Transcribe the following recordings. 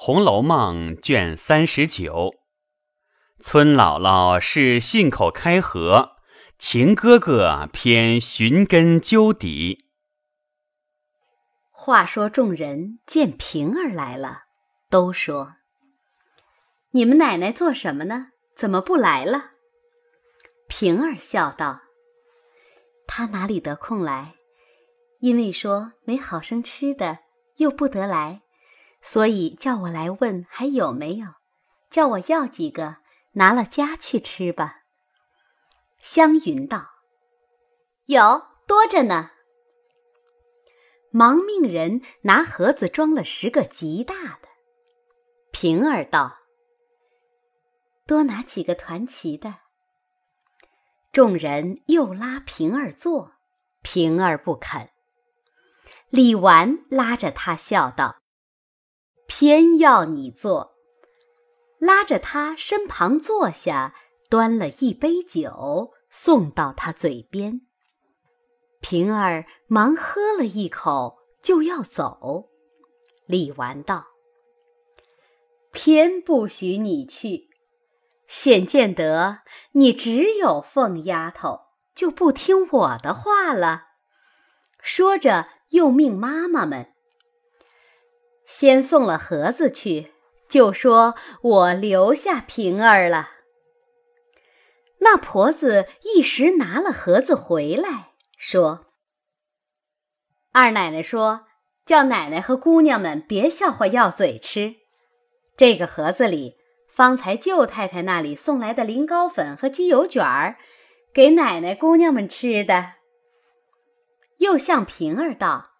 红楼梦》卷三十九，村姥姥是信口开河，情哥哥偏寻根究底。话说众人见平儿来了，都说：“你们奶奶做什么呢？怎么不来了？”平儿笑道：“她哪里得空来？因为说没好生吃的，又不得来。”所以叫我来问还有没有，叫我要几个，拿了家去吃吧。湘云道：“有多着呢。”忙命人拿盒子装了十个极大的。平儿道：“多拿几个团旗的。”众人又拉平儿坐，平儿不肯。李纨拉着他笑道。偏要你坐，拉着他身旁坐下，端了一杯酒送到他嘴边。平儿忙喝了一口，就要走。李纨道：“偏不许你去，显见得你只有凤丫头，就不听我的话了。”说着，又命妈妈们。先送了盒子去，就说我留下平儿了。那婆子一时拿了盒子回来，说：“二奶奶说，叫奶奶和姑娘们别笑话要嘴吃。这个盒子里方才舅太太那里送来的菱膏粉和鸡油卷儿，给奶奶姑娘们吃的。”又向平儿道：“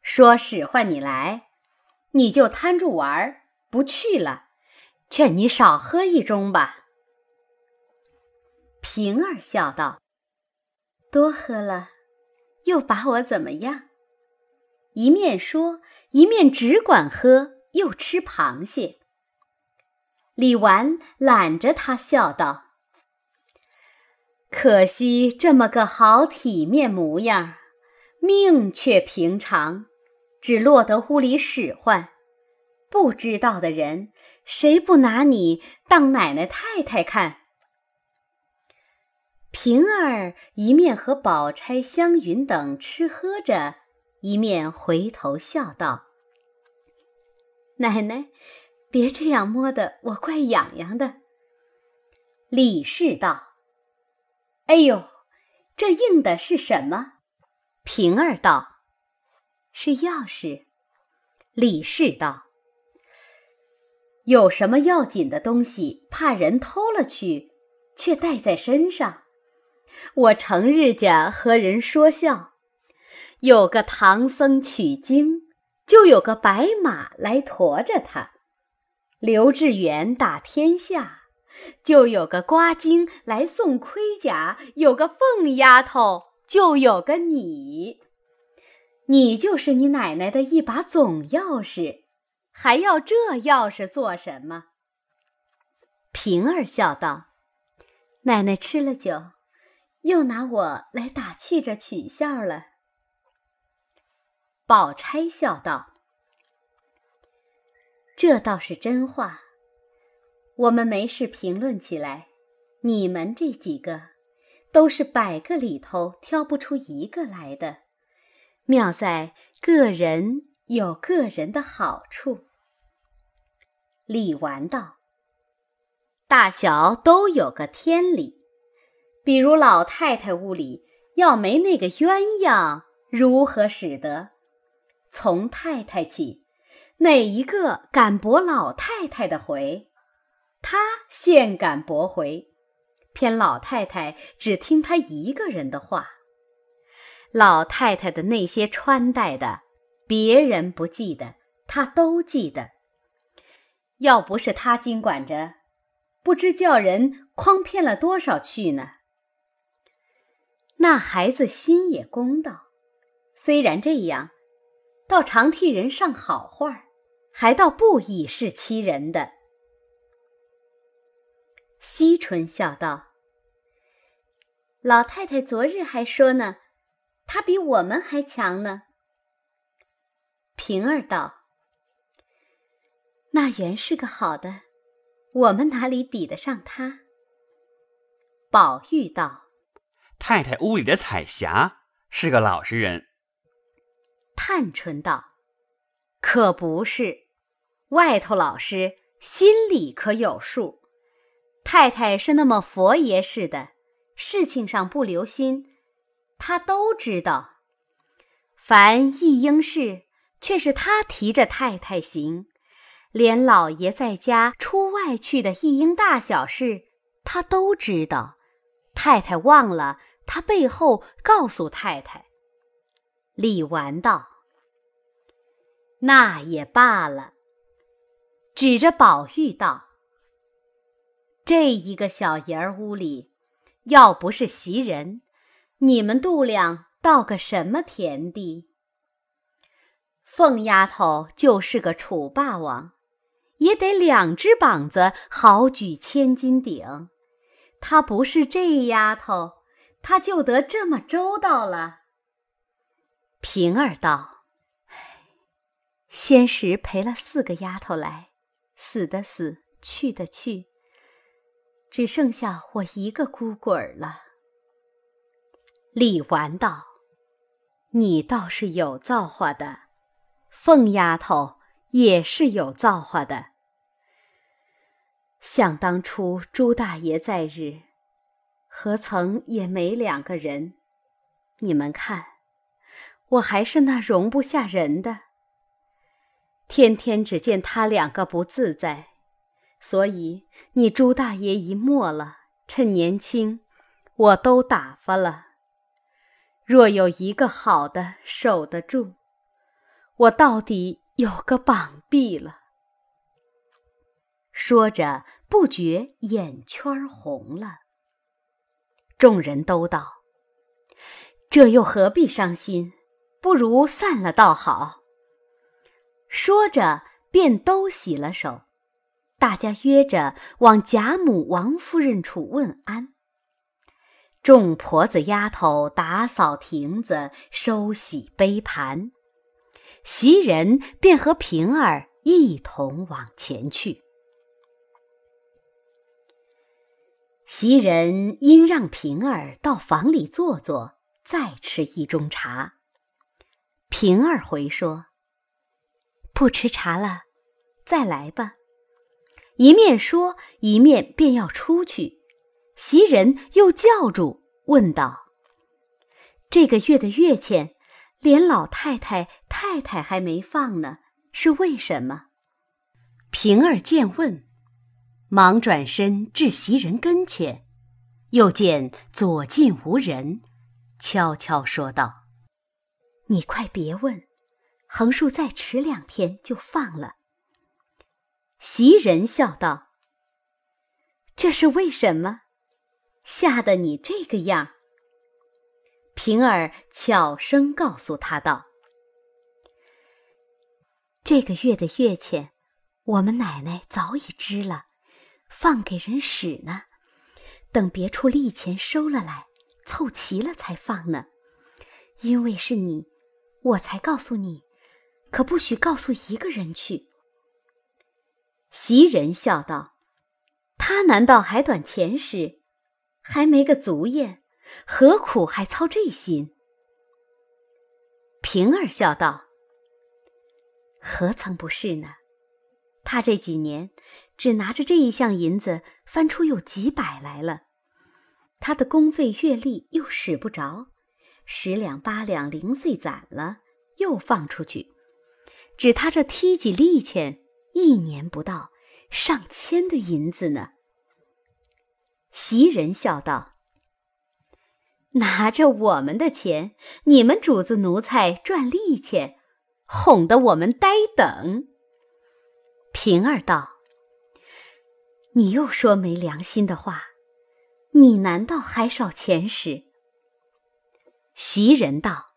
说使唤你来。”你就摊住玩儿，不去了，劝你少喝一盅吧。平儿笑道：“多喝了，又把我怎么样？”一面说，一面只管喝，又吃螃蟹。李纨揽着他笑道：“可惜这么个好体面模样，命却平常。”只落得屋里使唤，不知道的人，谁不拿你当奶奶太太看？平儿一面和宝钗、湘云等吃喝着，一面回头笑道：“奶奶，别这样摸得我怪痒痒的。”李氏道：“哎呦，这硬的是什么？”平儿道。是钥匙，李氏道：“有什么要紧的东西，怕人偷了去，却带在身上。我成日家和人说笑，有个唐僧取经，就有个白马来驮着他；刘志远打天下，就有个瓜精来送盔甲；有个凤丫头，就有个你。”你就是你奶奶的一把总钥匙，还要这钥匙做什么？平儿笑道：“奶奶吃了酒，又拿我来打趣着取笑了。”宝钗笑道：“这倒是真话。我们没事评论起来，你们这几个，都是百个里头挑不出一个来的。”妙在个人有个人的好处。李纨道：“大小都有个天理，比如老太太屋里要没那个鸳鸯，如何使得？从太太起，哪一个敢驳老太太的回？他现敢驳回，偏老太太只听他一个人的话。”老太太的那些穿戴的，别人不记得，她都记得。要不是她经管着，不知叫人诓骗了多少去呢。那孩子心也公道，虽然这样，倒常替人上好话，还倒不以势欺人的。惜春笑道：“老太太昨日还说呢。”他比我们还强呢。平儿道：“那原是个好的，我们哪里比得上他？”宝玉道：“太太屋里的彩霞是个老实人。”探春道：“可不是，外头老实，心里可有数。太太是那么佛爷似的，事情上不留心，他都知道。凡一应事，却是他提着太太行，连老爷在家出外去的一应大小事，他都知道。”太太忘了，他背后告诉太太。李纨道：“那也罢了。”指着宝玉道：“这一个小人儿屋里，要不是袭人，你们度量到个什么田地？凤丫头就是个楚霸王，也得两只膀子好举千斤顶。”她不是这丫头，她就得这么周到了。平儿道：“先时陪了四个丫头来，死的死，去的去，只剩下我一个孤鬼儿了。”李纨道：“你倒是有造化的，凤丫头也是有造化的。”想当初朱大爷在日，何曾也没两个人？你们看，我还是那容不下人的。天天只见他两个不自在，所以你朱大爷一没了，趁年轻，我都打发了。若有一个好的守得住，我到底有个膀臂了。说着，不觉眼圈红了。众人都道：“这又何必伤心？不如散了倒好。”说着，便都洗了手。大家约着往贾母、王夫人处问安。众婆子丫头打扫亭子，收洗杯盘，袭人便和平儿一同往前去。袭人因让平儿到房里坐坐，再吃一盅茶。平儿回说：“不吃茶了，再来吧。”一面说，一面便要出去。袭人又叫住，问道：“这个月的月钱，连老太太、太太还没放呢，是为什么？”平儿见问。忙转身至袭人跟前，又见左近无人，悄悄说道：“你快别问，横竖再迟两天就放了。”袭人笑道：“这是为什么？吓得你这个样？”平儿悄声告诉他道：“这个月的月钱，我们奶奶早已知了。”放给人使呢，等别处利钱收了来，凑齐了才放呢。因为是你，我才告诉你，可不许告诉一个人去。袭人笑道：“他难道还短钱使？还没个足验，何苦还操这心？”平儿笑道：“何曾不是呢？他这几年……”只拿着这一项银子，翻出有几百来了。他的工费月例又使不着，十两八两零碎攒了，又放出去。只他这梯几利钱，一年不到上千的银子呢。袭人笑道：“拿着我们的钱，你们主子奴才赚利钱，哄得我们呆等。”平儿道。你又说没良心的话，你难道还少钱使？袭人道：“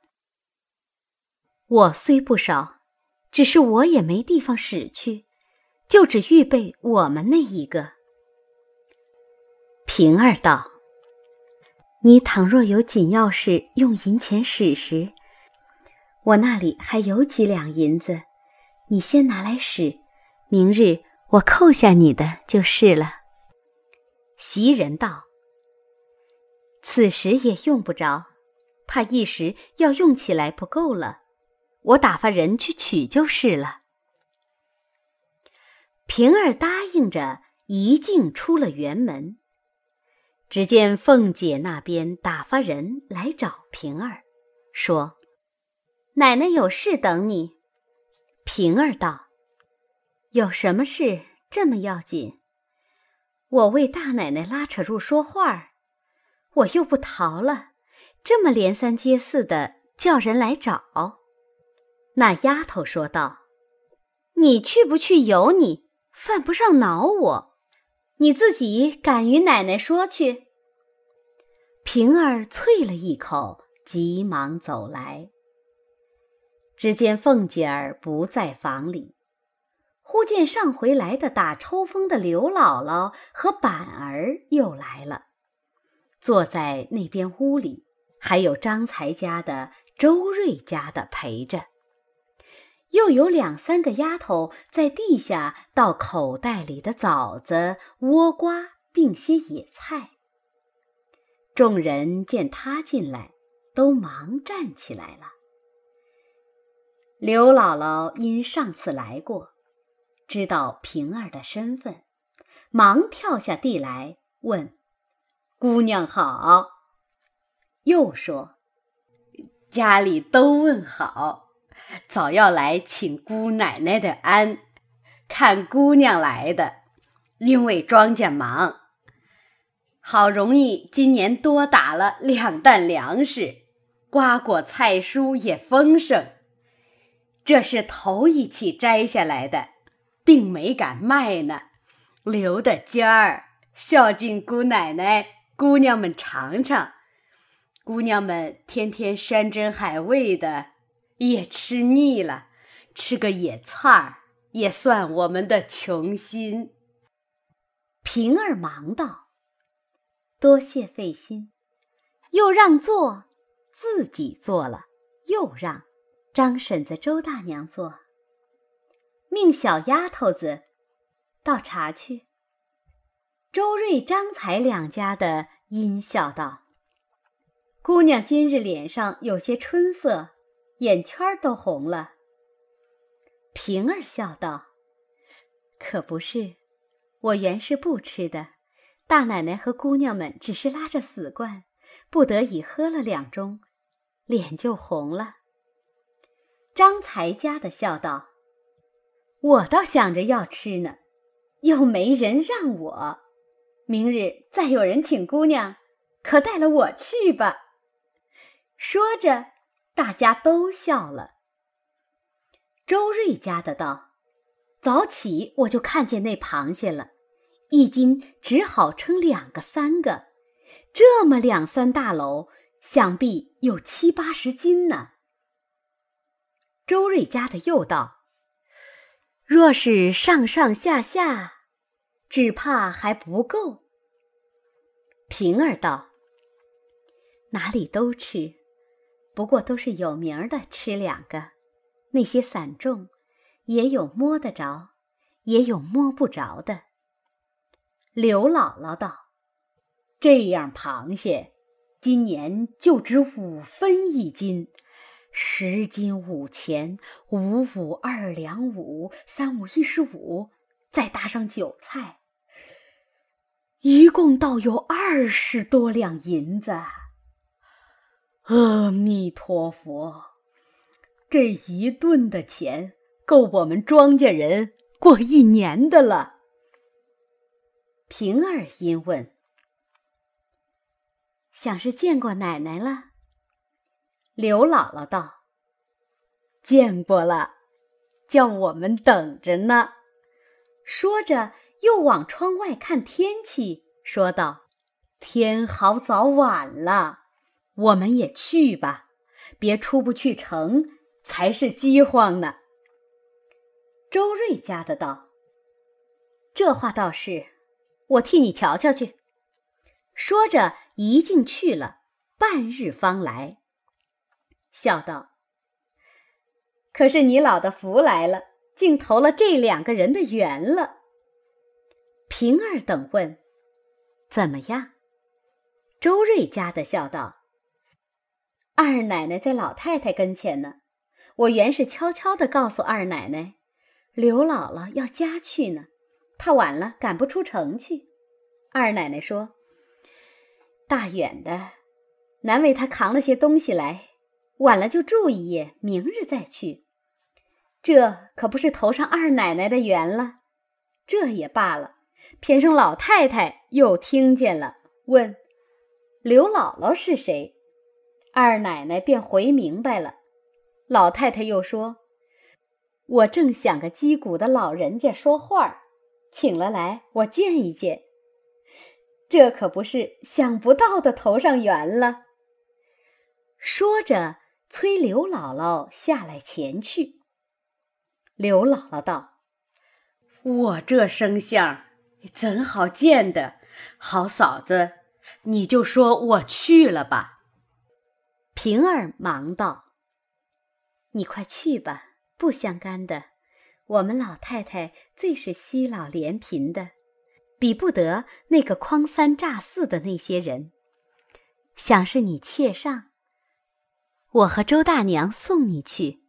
我虽不少，只是我也没地方使去，就只预备我们那一个。”平儿道：“你倘若有紧要事用银钱使时，我那里还有几两银子，你先拿来使，明日我扣下你的就是了。”袭人道：“此时也用不着，怕一时要用起来不够了，我打发人去取就是了。”平儿答应着，一径出了园门。只见凤姐那边打发人来找平儿，说：“奶奶有事等你。”平儿道：“有什么事这么要紧？我为大奶奶拉扯住说话，我又不逃了，这么连三接四的叫人来找。”那丫头说道：“你去不去由你。”犯不上恼我，你自己敢与奶奶说去。平儿啐了一口，急忙走来。只见凤姐儿不在房里，忽见上回来的打抽风的刘姥姥和板儿又来了，坐在那边屋里，还有张才家的、周瑞家的陪着。又有两三个丫头在地下倒口袋里的枣子、倭瓜，并些野菜。众人见他进来，都忙站起来了。刘姥姥因上次来过，知道平儿的身份，忙跳下地来问：“姑娘好。”又说：“家里都问好。”早要来请姑奶奶的安，看姑娘来的，因为庄稼忙，好容易今年多打了两担粮食，瓜果菜蔬也丰盛。这是头一起摘下来的，并没敢卖呢，留的尖儿孝敬姑奶奶、姑娘们尝尝。姑娘们天天山珍海味的。也吃腻了，吃个野菜儿也算我们的穷心。平儿忙道：“多谢费心，又让座，自己坐了，又让张婶子、周大娘坐，命小丫头子倒茶去。”周瑞、张才两家的阴笑道：“姑娘今日脸上有些春色。”眼圈都红了。平儿笑道：“可不是，我原是不吃的，大奶奶和姑娘们只是拉着死罐，不得已喝了两盅，脸就红了。”张才家的笑道：“我倒想着要吃呢，又没人让我。明日再有人请姑娘，可带了我去吧。”说着。大家都笑了。周瑞家的道：“早起我就看见那螃蟹了，一斤只好称两个三个，这么两三大篓，想必有七八十斤呢。”周瑞家的又道：“若是上上下下，只怕还不够。”平儿道：“哪里都吃。”不过都是有名的，吃两个，那些散种，也有摸得着，也有摸不着的。刘姥姥道：“这样螃蟹，今年就值五分一斤，十斤五钱，五五二两五，三五一十五，再搭上酒菜，一共倒有二十多两银子。”阿弥陀佛，这一顿的钱够我们庄稼人过一年的了。平儿因问：“想是见过奶奶了？”刘姥姥道：“见过了，叫我们等着呢。”说着，又往窗外看天气，说道：“天好早晚了。”我们也去吧，别出不去城，才是饥荒呢。周瑞家的道：“这话倒是，我替你瞧瞧去。”说着，一径去了，半日方来，笑道：“可是你老的福来了，竟投了这两个人的缘了。平儿等问：“怎么样？”周瑞家的笑道：“二奶奶在老太太跟前呢，我原是悄悄的告诉二奶奶，刘姥姥要家去呢，怕晚了赶不出城去。二奶奶说：‘大远的，难为她扛了些东西来，晚了就住一夜，明日再去。’这可不是头上二奶奶的缘了。这也罢了。”偏生老太太又听见了，问：“刘姥姥是谁？”二奶奶便回明白了。老太太又说：“我正想个击鼓的老人家说话，请了来，我见一见。这可不是想不到的头上缘了。”说着，催刘姥姥下来前去。刘姥姥道：“我这生相。”怎好见的，好嫂子，你就说我去了吧。平儿忙道：“你快去吧，不相干的。我们老太太最是惜老怜贫的，比不得那个诓三诈四的那些人。想是你妾上，我和周大娘送你去。”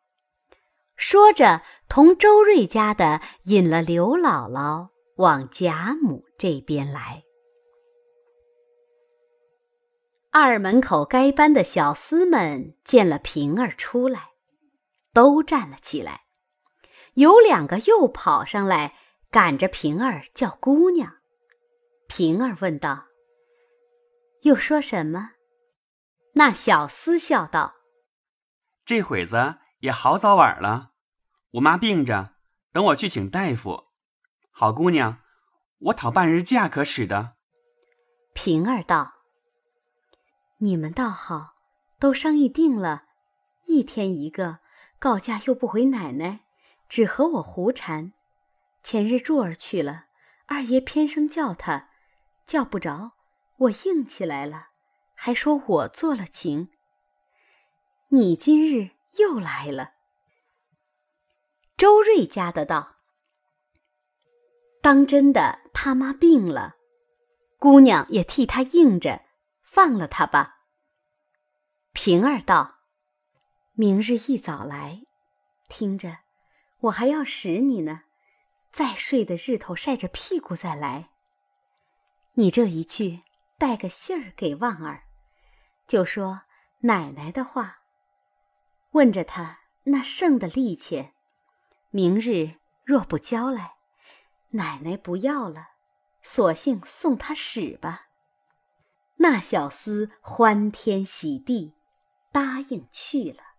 说着，同周瑞家的引了刘姥姥。往贾母这边来。二门口该班的小厮们见了平儿出来，都站了起来。有两个又跑上来，赶着平儿叫姑娘。平儿问道：“又说什么？”那小厮笑道：“这会子也好早晚了，我妈病着，等我去请大夫。”好姑娘，我讨半日假可使的。平儿道：“你们倒好，都商议定了，一天一个，告假又不回奶奶，只和我胡缠。前日柱儿去了，二爷偏生叫他，叫不着，我硬起来了，还说我做了情。你今日又来了。”周瑞家的道。当真的，他妈病了，姑娘也替他应着，放了他吧。平儿道：“明日一早来，听着，我还要使你呢。再睡的日头晒着屁股再来。你这一去，带个信儿给旺儿，就说奶奶的话，问着他那剩的利钱，明日若不交来。”奶奶不要了，索性送他使吧。那小厮欢天喜地，答应去了。